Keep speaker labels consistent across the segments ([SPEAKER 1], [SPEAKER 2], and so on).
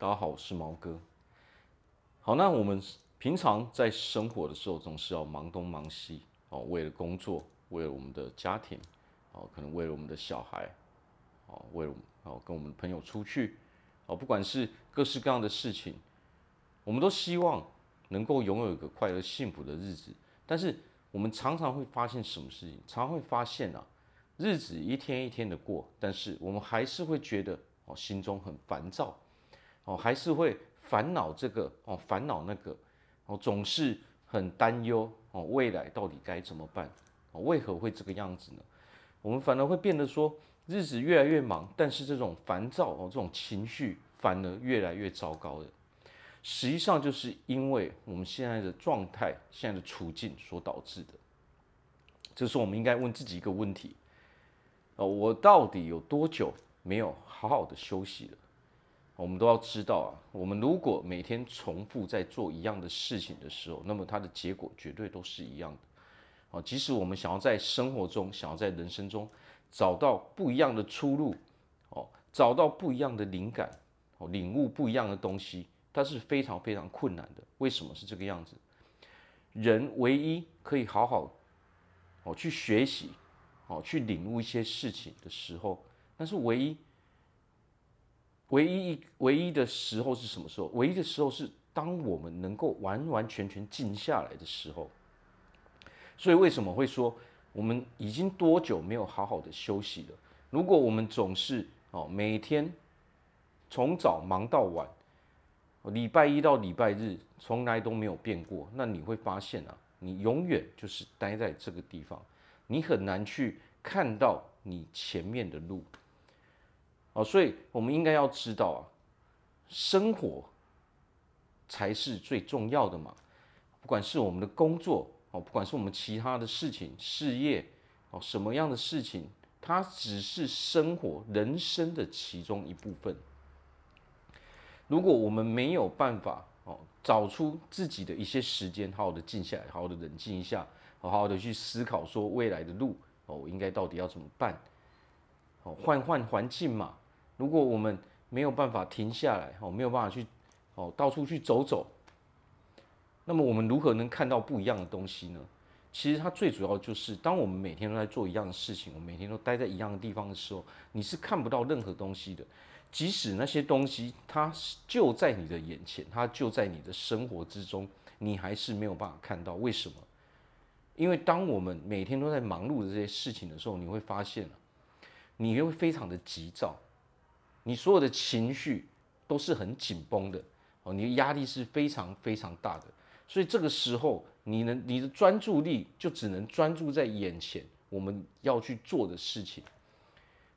[SPEAKER 1] 大家好，我是毛哥。好，那我们平常在生活的时候，总是要忙东忙西哦，为了工作，为了我们的家庭，哦，可能为了我们的小孩，哦，为了哦跟我们朋友出去，哦，不管是各式各样的事情，我们都希望能够拥有一个快乐幸福的日子。但是我们常常会发现什么事情？常常会发现啊，日子一天一天的过，但是我们还是会觉得哦，心中很烦躁。哦，还是会烦恼这个哦，烦恼那个哦，总是很担忧哦，未来到底该怎么办？哦，为何会这个样子呢？我们反而会变得说，日子越来越忙，但是这种烦躁哦，这种情绪反而越来越糟糕的。实际上就是因为我们现在的状态、现在的处境所导致的。这是我们应该问自己一个问题：哦，我到底有多久没有好好的休息了？我们都要知道啊，我们如果每天重复在做一样的事情的时候，那么它的结果绝对都是一样的。哦，即使我们想要在生活中、想要在人生中找到不一样的出路，哦，找到不一样的灵感，哦，领悟不一样的东西，它是非常非常困难的。为什么是这个样子？人唯一可以好好哦去学习，哦去领悟一些事情的时候，那是唯一。唯一一唯一的时候是什么时候？唯一的时候是当我们能够完完全全静下来的时候。所以为什么会说我们已经多久没有好好的休息了？如果我们总是哦每天从早忙到晚，礼拜一到礼拜日从来都没有变过，那你会发现啊，你永远就是待在这个地方，你很难去看到你前面的路。哦，所以我们应该要知道啊，生活才是最重要的嘛。不管是我们的工作哦，不管是我们其他的事情、事业哦，什么样的事情，它只是生活、人生的其中一部分。如果我们没有办法哦，找出自己的一些时间，好好的静下来，好好的冷静一下，好好的去思考说未来的路哦，我应该到底要怎么办？哦，换换环境嘛。如果我们没有办法停下来，哦，没有办法去，哦，到处去走走，那么我们如何能看到不一样的东西呢？其实它最主要就是，当我们每天都在做一样的事情，我们每天都待在一样的地方的时候，你是看不到任何东西的。即使那些东西它就在你的眼前，它就在你的生活之中，你还是没有办法看到。为什么？因为当我们每天都在忙碌的这些事情的时候，你会发现，你会非常的急躁。你所有的情绪都是很紧绷的哦，你的压力是非常非常大的，所以这个时候你能你的专注力就只能专注在眼前我们要去做的事情，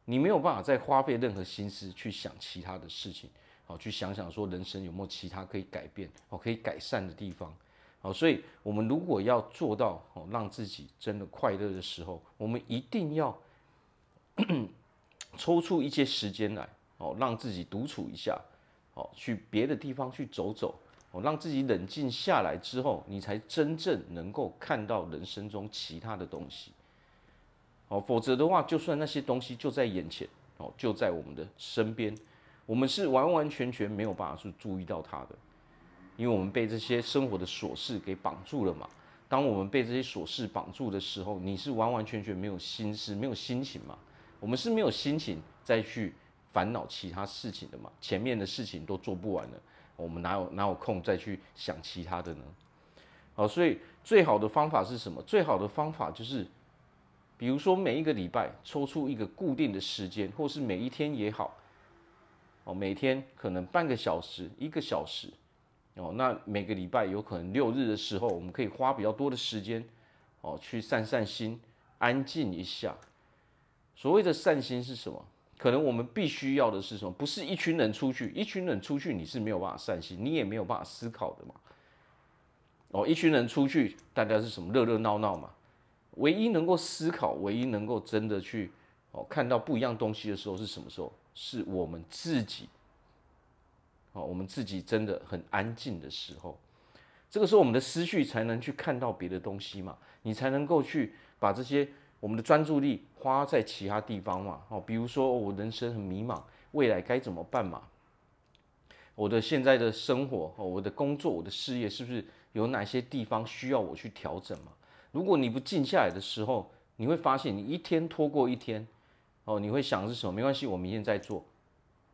[SPEAKER 1] 你没有办法再花费任何心思去想其他的事情，好，去想想说人生有没有其他可以改变哦，可以改善的地方，好，所以我们如果要做到哦，让自己真的快乐的时候，我们一定要 抽出一些时间来。哦，让自己独处一下，哦，去别的地方去走走，哦，让自己冷静下来之后，你才真正能够看到人生中其他的东西。哦，否则的话，就算那些东西就在眼前，哦，就在我们的身边，我们是完完全全没有办法去注意到它的，因为我们被这些生活的琐事给绑住了嘛。当我们被这些琐事绑住的时候，你是完完全全没有心思、没有心情嘛。我们是没有心情再去。烦恼其他事情的嘛，前面的事情都做不完了，我们哪有哪有空再去想其他的呢？好，所以最好的方法是什么？最好的方法就是，比如说每一个礼拜抽出一个固定的时间，或是每一天也好，哦，每天可能半个小时、一个小时，哦，那每个礼拜有可能六日的时候，我们可以花比较多的时间，哦，去散散心，安静一下。所谓的散心是什么？可能我们必须要的是什么？不是一群人出去，一群人出去你是没有办法散心，你也没有办法思考的嘛。哦，一群人出去，大家是什么热热闹闹嘛？唯一能够思考，唯一能够真的去哦看到不一样东西的时候是什么时候？是我们自己。哦，我们自己真的很安静的时候，这个时候我们的思绪才能去看到别的东西嘛，你才能够去把这些。我们的专注力花在其他地方嘛，哦，比如说我人生很迷茫，未来该怎么办嘛？我的现在的生活哦，我的工作，我的事业，是不是有哪些地方需要我去调整嘛？如果你不静下来的时候，你会发现你一天拖过一天，哦，你会想是什么？没关系，我明天再做。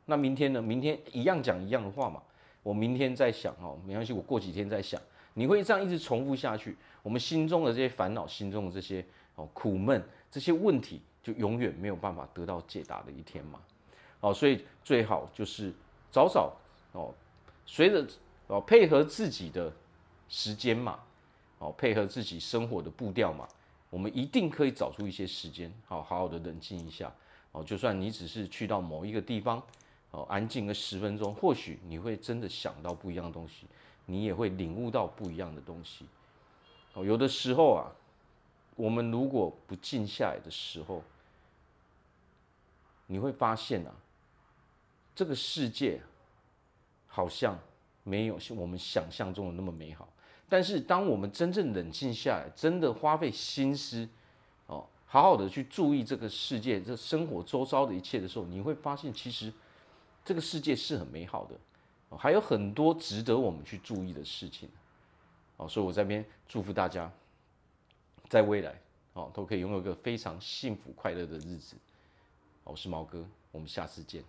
[SPEAKER 1] 那明天呢？明天一样讲一样的话嘛。我明天再想哦，没关系，我过几天再想。你会这样一直重复下去，我们心中的这些烦恼，心中的这些哦苦闷，这些问题，就永远没有办法得到解答的一天嘛。哦，所以最好就是早早哦，随着哦配合自己的时间嘛，哦配合自己生活的步调嘛，我们一定可以找出一些时间，好好好的冷静一下。哦，就算你只是去到某一个地方，哦安静个十分钟，或许你会真的想到不一样的东西。你也会领悟到不一样的东西。哦，有的时候啊，我们如果不静下来的时候，你会发现啊，这个世界好像没有我们想象中的那么美好。但是，当我们真正冷静下来，真的花费心思，哦，好好的去注意这个世界、这生活周遭的一切的时候，你会发现，其实这个世界是很美好的。还有很多值得我们去注意的事情，哦，所以我在这边祝福大家，在未来哦都可以拥有一个非常幸福快乐的日子。我是毛哥，我们下次见。